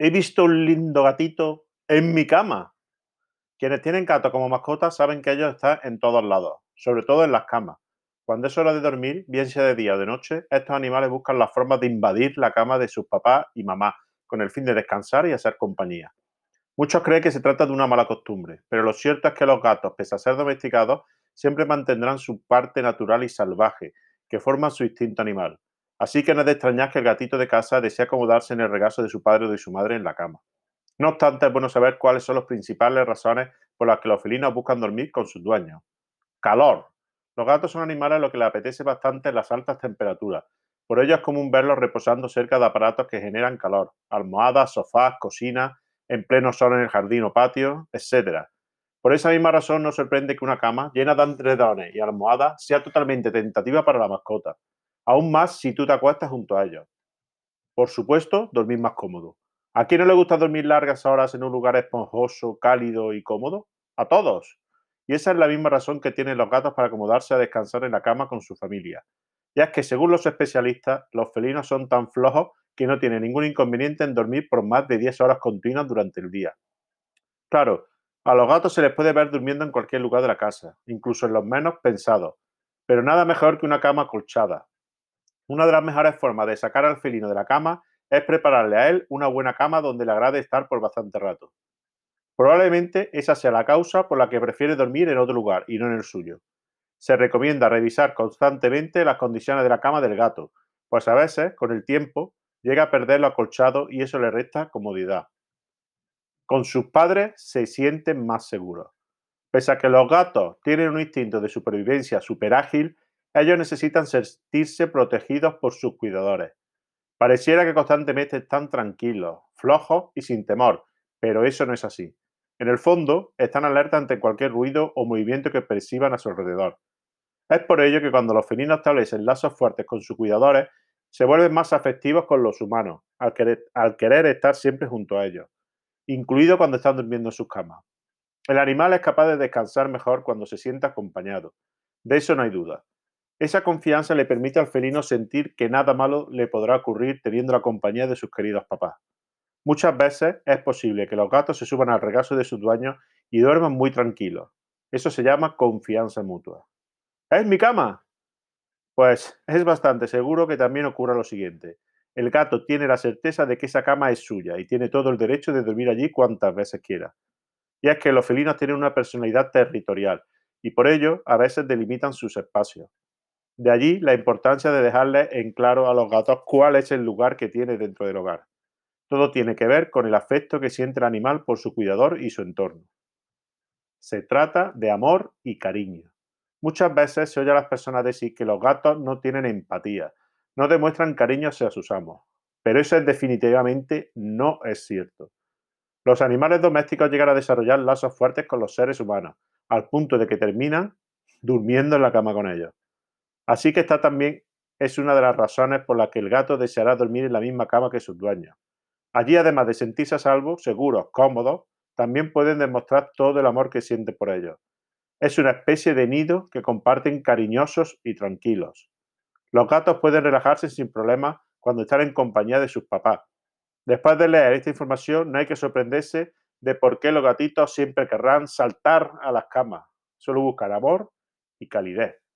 He visto un lindo gatito en mi cama. Quienes tienen gatos como mascota saben que ellos están en todos lados, sobre todo en las camas. Cuando es hora de dormir, bien sea de día o de noche, estos animales buscan las formas de invadir la cama de sus papás y mamás, con el fin de descansar y hacer compañía. Muchos creen que se trata de una mala costumbre, pero lo cierto es que los gatos, pese a ser domesticados, siempre mantendrán su parte natural y salvaje, que forma su instinto animal. Así que no es de extrañar que el gatito de casa desee acomodarse en el regazo de su padre o de su madre en la cama. No obstante, es bueno saber cuáles son las principales razones por las que los felinos buscan dormir con sus dueños. Calor. Los gatos son animales a los que les apetece bastante las altas temperaturas. Por ello es común verlos reposando cerca de aparatos que generan calor. Almohadas, sofás, cocinas, en pleno sol en el jardín o patio, etc. Por esa misma razón no sorprende que una cama llena de andredones y almohadas sea totalmente tentativa para la mascota aún más si tú te acuestas junto a ellos. Por supuesto, dormir más cómodo. ¿A quién no le gusta dormir largas horas en un lugar esponjoso, cálido y cómodo? A todos. Y esa es la misma razón que tienen los gatos para acomodarse a descansar en la cama con su familia. Ya es que según los especialistas, los felinos son tan flojos que no tienen ningún inconveniente en dormir por más de 10 horas continuas durante el día. Claro, a los gatos se les puede ver durmiendo en cualquier lugar de la casa, incluso en los menos pensados, pero nada mejor que una cama acolchada, una de las mejores formas de sacar al felino de la cama es prepararle a él una buena cama donde le agrade estar por bastante rato. Probablemente esa sea la causa por la que prefiere dormir en otro lugar y no en el suyo. Se recomienda revisar constantemente las condiciones de la cama del gato, pues a veces, con el tiempo, llega a perder lo acolchado y eso le resta comodidad. Con sus padres se sienten más seguros. Pese a que los gatos tienen un instinto de supervivencia súper ágil, ellos necesitan sentirse protegidos por sus cuidadores. Pareciera que constantemente están tranquilos, flojos y sin temor, pero eso no es así. En el fondo, están alerta ante cualquier ruido o movimiento que perciban a su alrededor. Es por ello que cuando los felinos establecen lazos fuertes con sus cuidadores, se vuelven más afectivos con los humanos, al querer, al querer estar siempre junto a ellos, incluido cuando están durmiendo en sus camas. El animal es capaz de descansar mejor cuando se sienta acompañado. De eso no hay duda. Esa confianza le permite al felino sentir que nada malo le podrá ocurrir teniendo la compañía de sus queridos papás. Muchas veces es posible que los gatos se suban al regazo de sus dueños y duerman muy tranquilos. Eso se llama confianza mutua. ¿Es mi cama? Pues es bastante seguro que también ocurra lo siguiente. El gato tiene la certeza de que esa cama es suya y tiene todo el derecho de dormir allí cuantas veces quiera. Y es que los felinos tienen una personalidad territorial y por ello a veces delimitan sus espacios. De allí la importancia de dejarle en claro a los gatos cuál es el lugar que tiene dentro del hogar. Todo tiene que ver con el afecto que siente el animal por su cuidador y su entorno. Se trata de amor y cariño. Muchas veces se oye a las personas decir que los gatos no tienen empatía, no demuestran cariño hacia sus amos, pero eso definitivamente no es cierto. Los animales domésticos llegan a desarrollar lazos fuertes con los seres humanos, al punto de que terminan durmiendo en la cama con ellos. Así que esta también es una de las razones por las que el gato deseará dormir en la misma cama que sus dueños. Allí, además de sentirse a salvo, seguros, cómodos, también pueden demostrar todo el amor que sienten por ellos. Es una especie de nido que comparten cariñosos y tranquilos. Los gatos pueden relajarse sin problema cuando están en compañía de sus papás. Después de leer esta información, no hay que sorprenderse de por qué los gatitos siempre querrán saltar a las camas. Solo buscan amor y calidez.